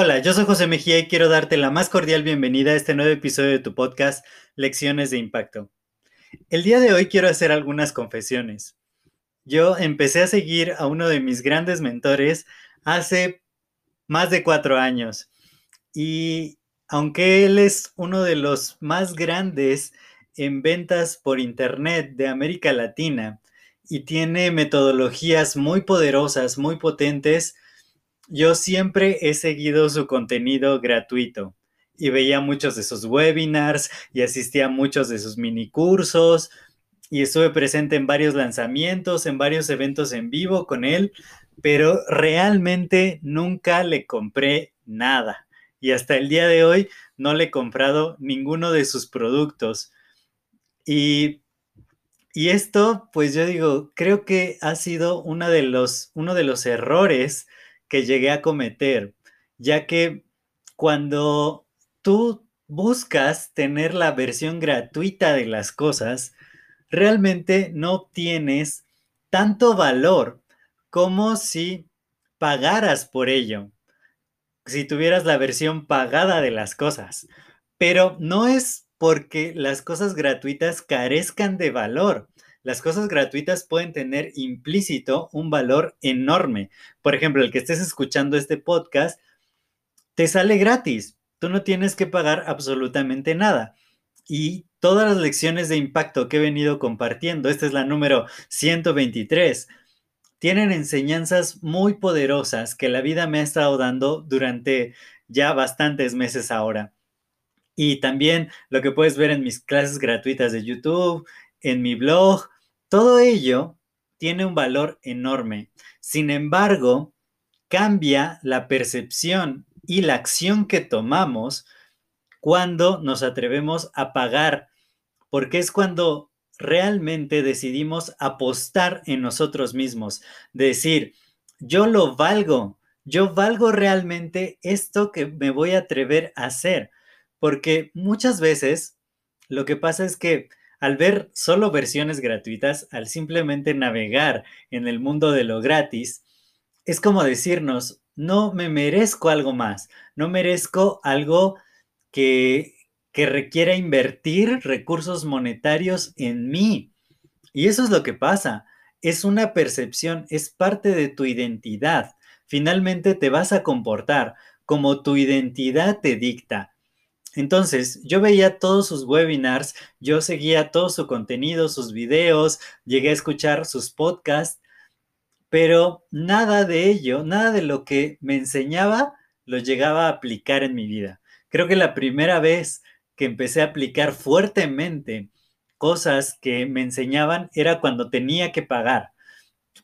Hola, yo soy José Mejía y quiero darte la más cordial bienvenida a este nuevo episodio de tu podcast Lecciones de Impacto. El día de hoy quiero hacer algunas confesiones. Yo empecé a seguir a uno de mis grandes mentores hace más de cuatro años y aunque él es uno de los más grandes en ventas por Internet de América Latina y tiene metodologías muy poderosas, muy potentes, yo siempre he seguido su contenido gratuito y veía muchos de sus webinars y asistía a muchos de sus mini cursos y estuve presente en varios lanzamientos, en varios eventos en vivo con él, pero realmente nunca le compré nada. Y hasta el día de hoy no le he comprado ninguno de sus productos. Y, y esto, pues yo digo, creo que ha sido uno de los, uno de los errores que llegué a cometer, ya que cuando tú buscas tener la versión gratuita de las cosas, realmente no obtienes tanto valor como si pagaras por ello, si tuvieras la versión pagada de las cosas. Pero no es porque las cosas gratuitas carezcan de valor, las cosas gratuitas pueden tener implícito un valor enorme. Por ejemplo, el que estés escuchando este podcast, te sale gratis. Tú no tienes que pagar absolutamente nada. Y todas las lecciones de impacto que he venido compartiendo, esta es la número 123, tienen enseñanzas muy poderosas que la vida me ha estado dando durante ya bastantes meses ahora. Y también lo que puedes ver en mis clases gratuitas de YouTube, en mi blog, todo ello tiene un valor enorme. Sin embargo, cambia la percepción y la acción que tomamos cuando nos atrevemos a pagar, porque es cuando realmente decidimos apostar en nosotros mismos, decir, yo lo valgo, yo valgo realmente esto que me voy a atrever a hacer, porque muchas veces lo que pasa es que al ver solo versiones gratuitas, al simplemente navegar en el mundo de lo gratis, es como decirnos, no me merezco algo más, no merezco algo que, que requiera invertir recursos monetarios en mí. Y eso es lo que pasa, es una percepción, es parte de tu identidad. Finalmente te vas a comportar como tu identidad te dicta. Entonces, yo veía todos sus webinars, yo seguía todo su contenido, sus videos, llegué a escuchar sus podcasts, pero nada de ello, nada de lo que me enseñaba, lo llegaba a aplicar en mi vida. Creo que la primera vez que empecé a aplicar fuertemente cosas que me enseñaban era cuando tenía que pagar,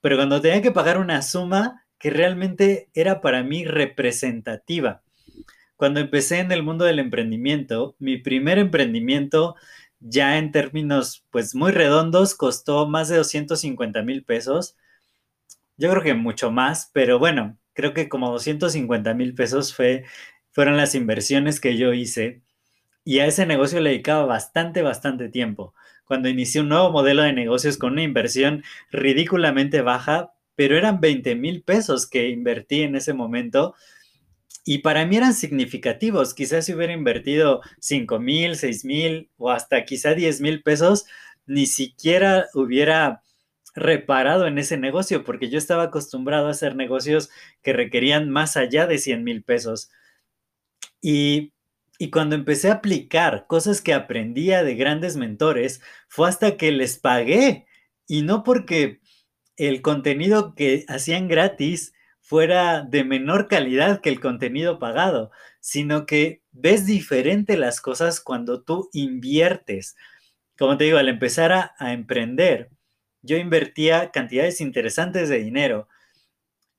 pero cuando tenía que pagar una suma que realmente era para mí representativa. Cuando empecé en el mundo del emprendimiento, mi primer emprendimiento ya en términos pues muy redondos costó más de 250 mil pesos. Yo creo que mucho más, pero bueno, creo que como 250 mil pesos fue, fueron las inversiones que yo hice y a ese negocio le dedicaba bastante, bastante tiempo. Cuando inicié un nuevo modelo de negocios con una inversión ridículamente baja, pero eran 20 mil pesos que invertí en ese momento y para mí eran significativos. Quizás si hubiera invertido 5 mil, 6 mil o hasta quizá 10 mil pesos, ni siquiera hubiera reparado en ese negocio porque yo estaba acostumbrado a hacer negocios que requerían más allá de 100 mil pesos. Y, y cuando empecé a aplicar cosas que aprendía de grandes mentores, fue hasta que les pagué. Y no porque el contenido que hacían gratis fuera de menor calidad que el contenido pagado, sino que ves diferente las cosas cuando tú inviertes. Como te digo, al empezar a, emprender, yo invertía cantidades interesantes de dinero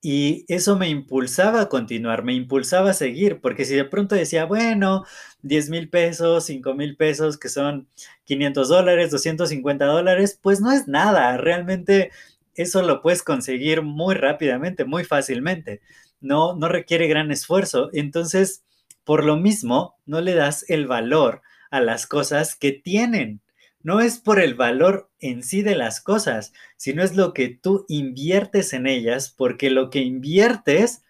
y eso me impulsaba a continuar, me impulsaba a seguir, porque si de pronto decía, bueno, 10 mil pesos, 5 mil pesos, que son 500 dólares, 250 dólares, pues no es nada, realmente eso lo puedes conseguir muy rápidamente, muy fácilmente, no, no requiere gran esfuerzo, entonces, por lo mismo, no le das el valor a las cosas que tienen no es por el valor en sí de las cosas, sino es lo que tú inviertes en ellas, porque lo que inviertes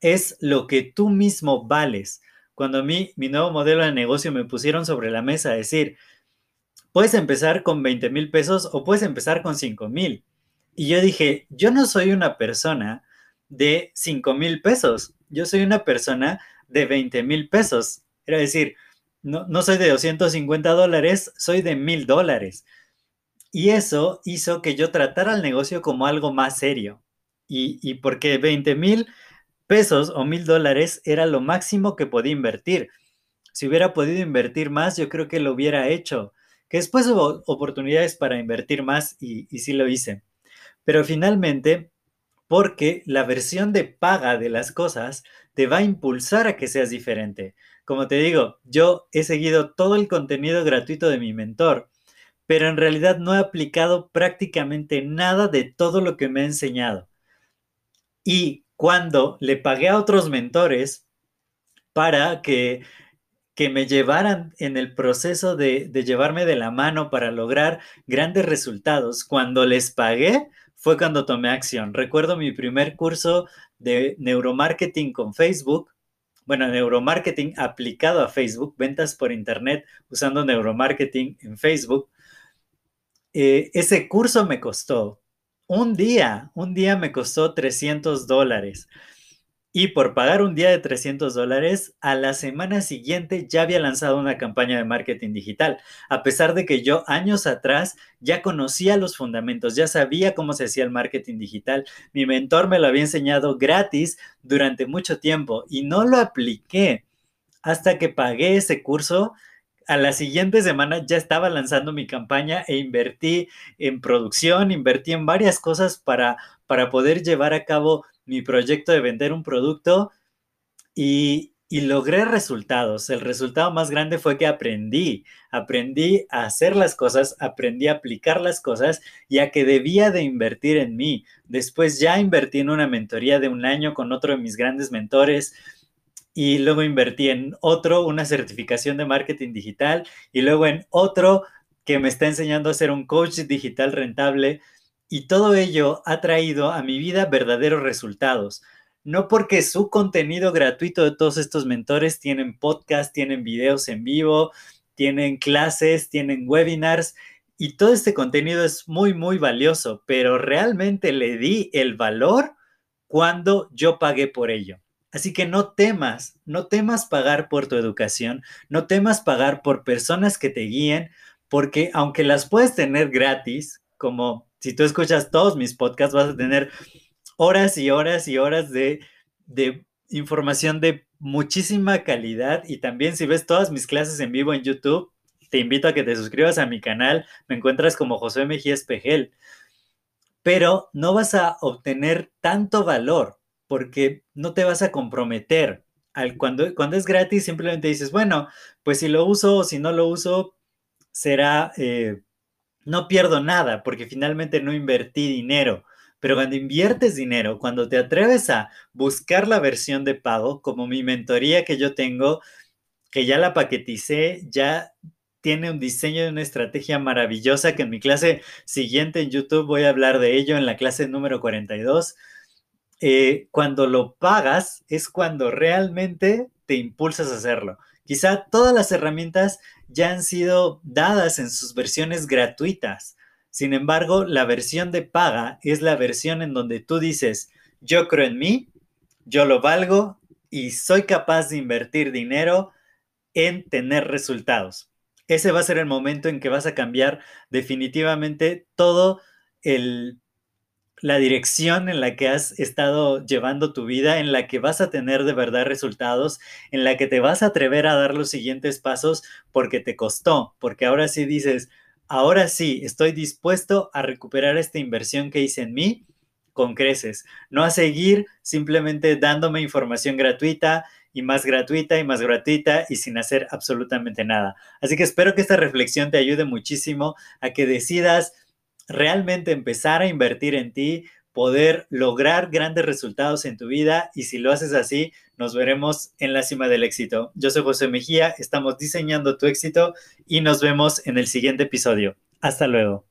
es lo que tú mismo vales. Cuando a mí mi nuevo modelo de negocio me pusieron sobre la mesa a decir, puedes empezar con 20 mil pesos o puedes empezar con 5 mil. Y yo dije, yo no soy una persona de 5 mil pesos, yo soy una persona de 20 mil pesos. Era decir, no, soy de 250 dólares, soy de mil dólares. Y eso hizo que yo tratara el negocio como algo más serio. Y, y porque 20 mil pesos o mil dólares era lo máximo que podía invertir. Si hubiera podido invertir más, yo creo que lo hubiera hecho. Que después hubo oportunidades para invertir más y, y sí lo hice. Pero finalmente, porque la versión de paga de las cosas te va a impulsar a que seas diferente. Como te digo, yo he seguido todo el contenido gratuito de mi mentor, pero en realidad no he aplicado prácticamente nada de todo lo que me ha enseñado. Y cuando le pagué a otros mentores para que, que me llevaran en el proceso de, de llevarme de la mano para lograr grandes resultados, cuando les pagué, fue cuando tomé acción. Recuerdo mi primer curso de neuromarketing con Facebook bueno, neuromarketing aplicado a Facebook, ventas por Internet usando neuromarketing en Facebook. Eh, ese curso me costó un día, un día me costó 300 dólares. Y por pagar un día de 300 dólares, a la semana siguiente ya había lanzado una campaña de marketing digital, a pesar de que yo años atrás ya conocía los fundamentos, ya sabía cómo se hacía el marketing digital. Mi mentor me lo había enseñado gratis durante mucho tiempo y no lo apliqué hasta que pagué ese curso. A la siguiente semana ya estaba lanzando mi campaña e invertí en producción, invertí en varias cosas para, para poder llevar a cabo mi proyecto de vender un producto y, logré resultados. El resultado más grande fue que aprendí, aprendí a hacer las cosas, aprendí a aplicar las cosas y a que debía de invertir en mí. Después ya invertí en una mentoría de un año con otro de mis grandes mentores y luego invertí en otro, una certificación de marketing digital y luego en otro que me está enseñando a ser un coach digital rentable y todo ello ha traído a mi vida verdaderos resultados. No porque su contenido gratuito de todos estos mentores tienen podcast, tienen videos en vivo, tienen clases, tienen webinars y todo este contenido es muy, muy valioso, pero realmente le di el valor cuando yo pagué por ello. Así que no temas, no temas pagar por tu educación, no temas pagar por personas que te guíen, porque aunque las puedes tener gratis, como si tú escuchas todos mis podcasts, vas a tener horas y horas y horas de, información de muchísima calidad. Y también si ves todas mis clases en vivo en YouTube, te invito a que te suscribas a mi canal. Me encuentras como José Mejía Espejel. Pero no vas a obtener tanto valor porque no te vas a comprometer. Al, cuando, cuando es gratis, simplemente dices, bueno, pues si lo uso o si no lo uso, será eh, no pierdo nada porque finalmente no invertí dinero. Pero cuando inviertes dinero, cuando te atreves a buscar la versión de pago, como mi mentoría que yo tengo, que ya la paqueticé, ya tiene un diseño de una estrategia maravillosa que en mi clase siguiente en YouTube voy a hablar de ello en la clase número 42. Eh, cuando lo pagas es cuando realmente te impulsas a hacerlo. Quizá todas las herramientas ya han sido dadas en sus versiones gratuitas. Sin embargo, la versión de paga es la versión en donde tú dices, yo creo en mí, yo lo valgo y soy capaz de invertir dinero en tener resultados. Ese va a ser el momento en que vas a cambiar definitivamente todo el la dirección en la que has estado llevando tu vida, en la que vas a tener de verdad resultados, en la que te vas a atrever a dar los siguientes pasos porque te costó, porque ahora sí dices, ahora sí, estoy dispuesto a recuperar esta inversión que hice en mí con creces, no a seguir simplemente dándome información gratuita y más gratuita y más gratuita y sin hacer absolutamente nada. Así que espero que esta reflexión te ayude muchísimo a que decidas realmente empezar a invertir en ti, poder lograr grandes resultados en tu vida y si lo haces así, nos veremos en la cima del éxito. Yo soy José Mejía, estamos diseñando tu éxito y nos vemos en el siguiente episodio. Hasta luego.